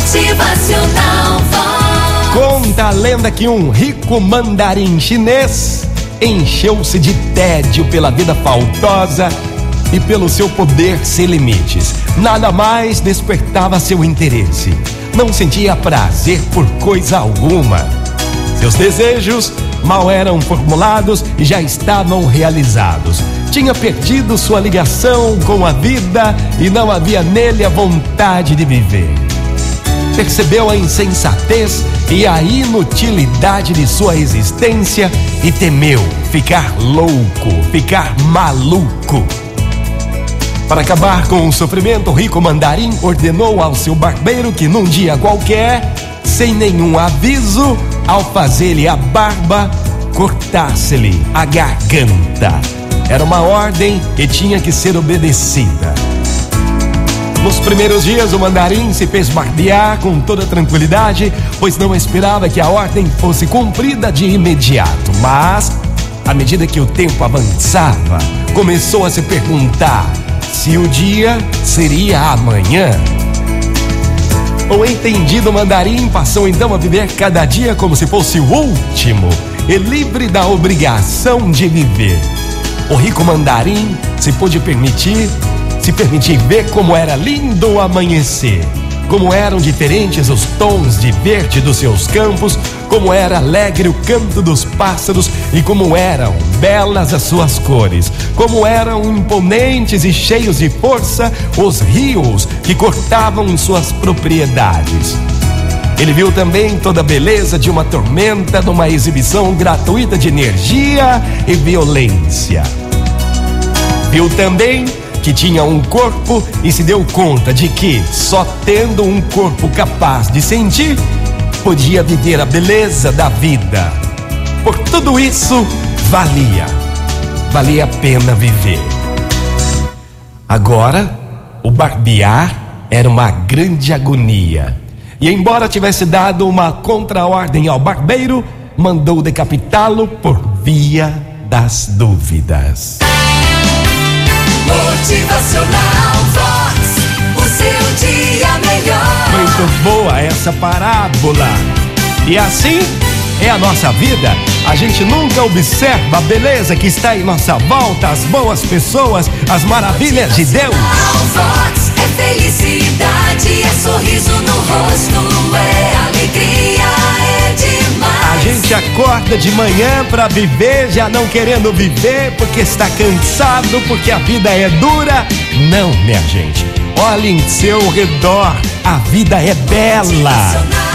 Motivacional Vox. Conta a lenda que um rico mandarim chinês encheu-se de tédio pela vida faltosa e pelo seu poder sem limites. Nada mais despertava seu interesse. Não sentia prazer por coisa alguma. Seus desejos mal eram formulados e já estavam realizados. Tinha perdido sua ligação com a vida e não havia nele a vontade de viver percebeu a insensatez e a inutilidade de sua existência e temeu ficar louco, ficar maluco. Para acabar com o sofrimento, o rico mandarim ordenou ao seu barbeiro que num dia qualquer, sem nenhum aviso, ao fazer-lhe a barba, cortasse-lhe a garganta. Era uma ordem que tinha que ser obedecida. Nos primeiros dias, o mandarim se fez barbear com toda tranquilidade, pois não esperava que a ordem fosse cumprida de imediato. Mas, à medida que o tempo avançava, começou a se perguntar se o dia seria amanhã. O entendido mandarim passou então a viver cada dia como se fosse o último e livre da obrigação de viver. O rico mandarim se pôde permitir se permitir ver como era lindo o amanhecer, como eram diferentes os tons de verde dos seus campos, como era alegre o canto dos pássaros e como eram belas as suas cores, como eram imponentes e cheios de força os rios que cortavam suas propriedades. Ele viu também toda a beleza de uma tormenta, numa exibição gratuita de energia e violência. Viu também que tinha um corpo e se deu conta de que, só tendo um corpo capaz de sentir, podia viver a beleza da vida. Por tudo isso, valia, valia a pena viver. Agora, o barbear era uma grande agonia. E embora tivesse dado uma contraordem ao barbeiro, mandou decapitá-lo por via das dúvidas. Motivacional Vox. O seu dia melhor. Muito boa essa parábola. E assim é a nossa vida. A gente nunca observa a beleza que está em nossa volta, as boas pessoas, as maravilhas de Deus. Vox é felicidade, é sorriso no rosto, é acorda de manhã para viver, já não querendo viver porque está cansado, porque a vida é dura. Não, minha gente. Olhe em seu redor, a vida é bela.